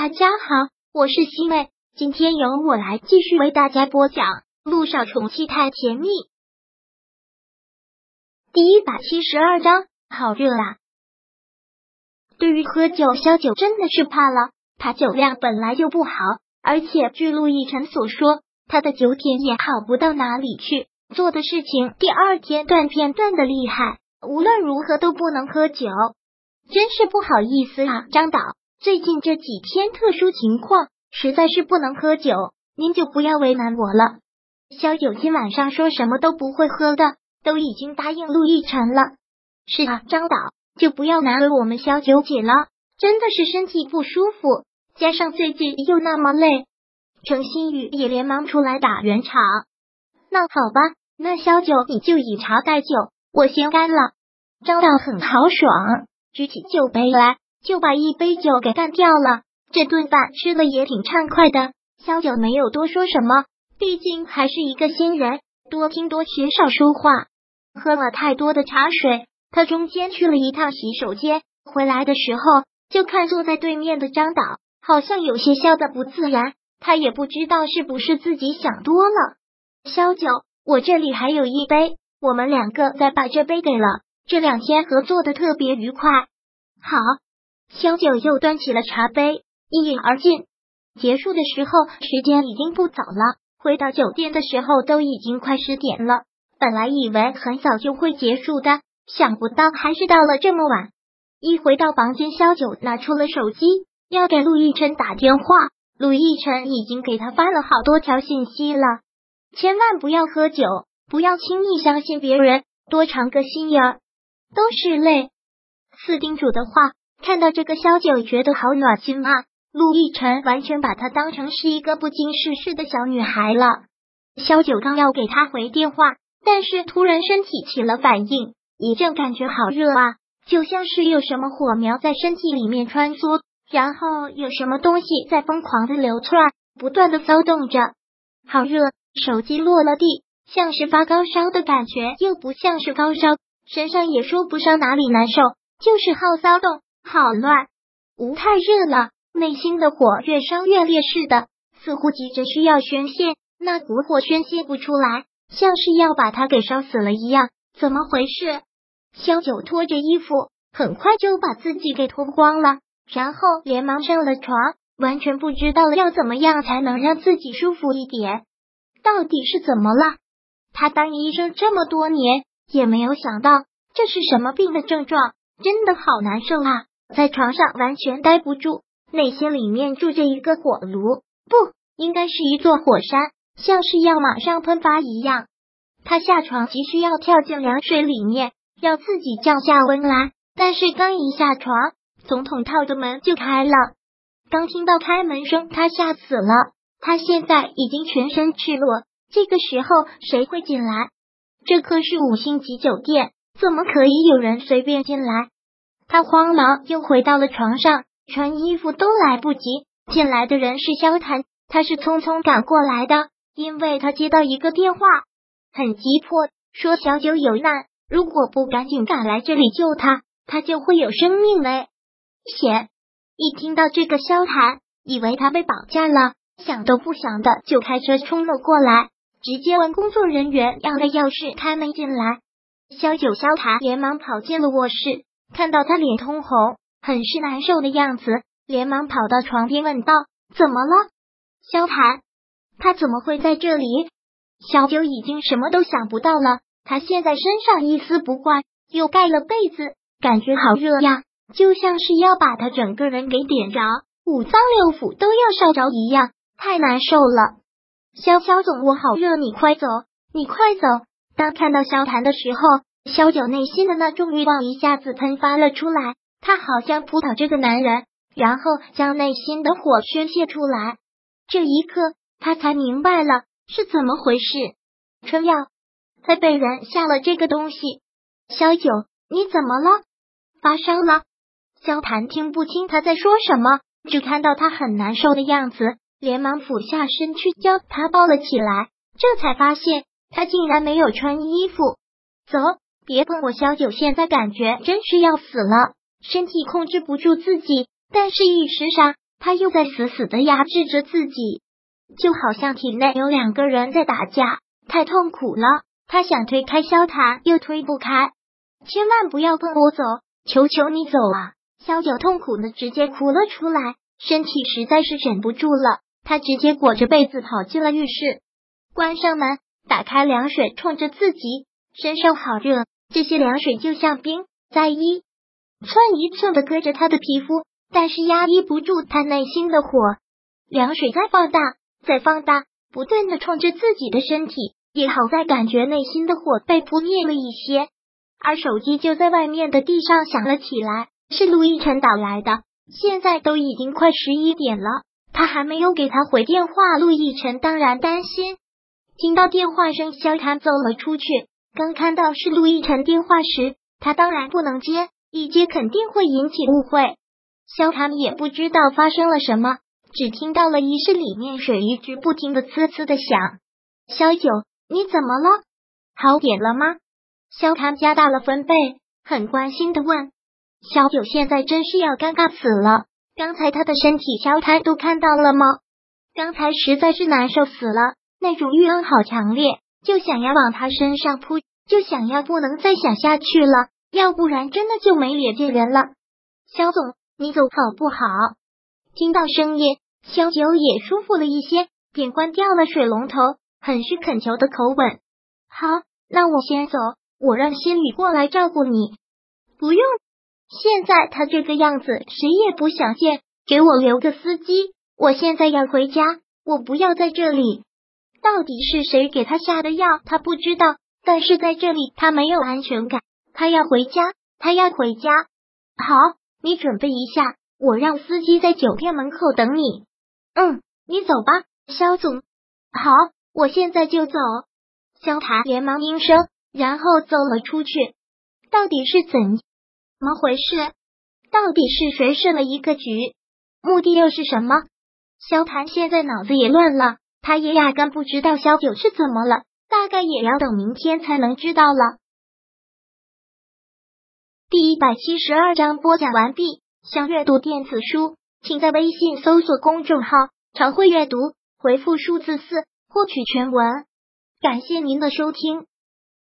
大家好，我是西妹，今天由我来继续为大家播讲《路上宠妻太甜蜜》第一百七十二章。好热啊！对于喝酒，萧九真的是怕了。他酒量本来就不好，而且据陆亦辰所说，他的酒品也好不到哪里去，做的事情第二天断片断的厉害，无论如何都不能喝酒。真是不好意思啊，张导。最近这几天特殊情况，实在是不能喝酒，您就不要为难我了。萧九今晚上说什么都不会喝的，都已经答应陆亦辰了。是啊，张导就不要难为我们萧九姐了，真的是身体不舒服，加上最近又那么累。程新宇也连忙出来打圆场。那好吧，那萧九你就以茶代酒，我先干了。张导很豪爽，举起酒杯来。就把一杯酒给干掉了，这顿饭吃的也挺畅快的。萧九没有多说什么，毕竟还是一个新人，多听多学，少说话。喝了太多的茶水，他中间去了一趟洗手间，回来的时候就看坐在对面的张导，好像有些笑的不自然。他也不知道是不是自己想多了。萧九，我这里还有一杯，我们两个再把这杯给了。这两天合作的特别愉快。好。萧九又端起了茶杯，一饮而尽。结束的时候，时间已经不早了。回到酒店的时候，都已经快十点了。本来以为很早就会结束的，想不到还是到了这么晚。一回到房间，萧九拿出了手机，要给陆亦辰打电话。陆亦辰已经给他发了好多条信息了，千万不要喝酒，不要轻易相信别人，多尝个心眼儿，都是泪。四叮嘱的话。看到这个萧九，觉得好暖心啊！陆亦辰完全把她当成是一个不经世事的小女孩了。萧九刚要给他回电话，但是突然身体起了反应，一阵感觉好热啊，就像是有什么火苗在身体里面穿梭，然后有什么东西在疯狂的流窜，不断的骚动着，好热！手机落了地，像是发高烧的感觉，又不像是高烧，身上也说不上哪里难受，就是好骚动。好乱，无太热了，内心的火越烧越烈似的，似乎急着需要宣泄，那股火宣泄不出来，像是要把他给烧死了一样。怎么回事？萧九脱着衣服，很快就把自己给脱光了，然后连忙上了床，完全不知道要怎么样才能让自己舒服一点。到底是怎么了？他当医生这么多年，也没有想到这是什么病的症状，真的好难受啊！在床上完全待不住，内心里面住着一个火炉，不应该是一座火山，像是要马上喷发一样。他下床急需要跳进凉水里面，让自己降下温来。但是刚一下床，总统套的门就开了。刚听到开门声，他吓死了。他现在已经全身赤裸，这个时候谁会进来？这可是五星级酒店，怎么可以有人随便进来？他慌忙又回到了床上，穿衣服都来不及。进来的人是萧谈，他是匆匆赶过来的，因为他接到一个电话，很急迫，说小九有难，如果不赶紧赶来这里救他，他就会有生命危险。一听到这个，萧谈以为他被绑架了，想都不想的就开车冲了过来，直接问工作人员要了钥匙，开门进来。萧九、萧谈连忙跑进了卧室。看到他脸通红，很是难受的样子，连忙跑到床边问道：“怎么了？”萧谈，他怎么会在这里？小九已经什么都想不到了。他现在身上一丝不挂，又盖了被子，感觉好热呀，就像是要把他整个人给点着，五脏六腑都要烧着一样，太难受了。萧萧总，我好热，你快走，你快走。当看到萧谈的时候。萧九内心的那种欲望一下子喷发了出来，他好像扑倒这个男人，然后将内心的火宣泄出来。这一刻，他才明白了是怎么回事。春药，他被人下了这个东西。萧九，你怎么了？发烧了？萧谭听不清他在说什么，只看到他很难受的样子，连忙俯下身去将他抱了起来，这才发现他竟然没有穿衣服。走。别碰我，萧九现在感觉真是要死了，身体控制不住自己，但是意识上他又在死死的压制着自己，就好像体内有两个人在打架，太痛苦了。他想推开萧谈，又推不开。千万不要碰我走，求求你走啊！萧九痛苦的直接哭了出来，身体实在是忍不住了，他直接裹着被子跑进了浴室，关上门，打开凉水冲着自己，身上好热，这些凉水就像冰，在一寸一寸的割着他的皮肤，但是压抑不住他内心的火。凉水在放大，在放大，不断的冲着自己的身体。也好在感觉内心的火被扑灭了一些，而手机就在外面的地上响了起来，是陆亦辰打来的。现在都已经快十一点了，他还没有给他回电话，陆亦辰当然担心。听到电话声，萧谈走了出去。刚看到是陆亦辰电话时，他当然不能接，一接肯定会引起误会。萧谈也不知道发生了什么，只听到了浴室里面水一直不停的呲呲的响。萧九。你怎么了？好点了吗？萧谈加大了分贝，很关心的问。肖九现在真是要尴尬死了。刚才他的身体，萧谈都看到了吗？刚才实在是难受死了，那种欲望好强烈，就想要往他身上扑，就想要不能再想下去了，要不然真的就没脸见人了。肖总，你走好不好？听到声音，肖九也舒服了一些，便关掉了水龙头。很是恳求的口吻。好，那我先走，我让心雨过来照顾你。不用，现在他这个样子，谁也不想见。给我留个司机，我现在要回家，我不要在这里。到底是谁给他下的药？他不知道，但是在这里他没有安全感，他要回家，他要回家。好，你准备一下，我让司机在酒店门口等你。嗯，你走吧，肖总。好。我现在就走，肖谭连忙应声，然后走了出去。到底是怎么回事？到底是谁设了一个局？目的又是什么？萧谭现在脑子也乱了，他也压根不知道小九是怎么了，大概也要等明天才能知道了。第一百七十二章播讲完毕。想阅读电子书，请在微信搜索公众号“常会阅读”，回复数字四。获取全文，感谢您的收听。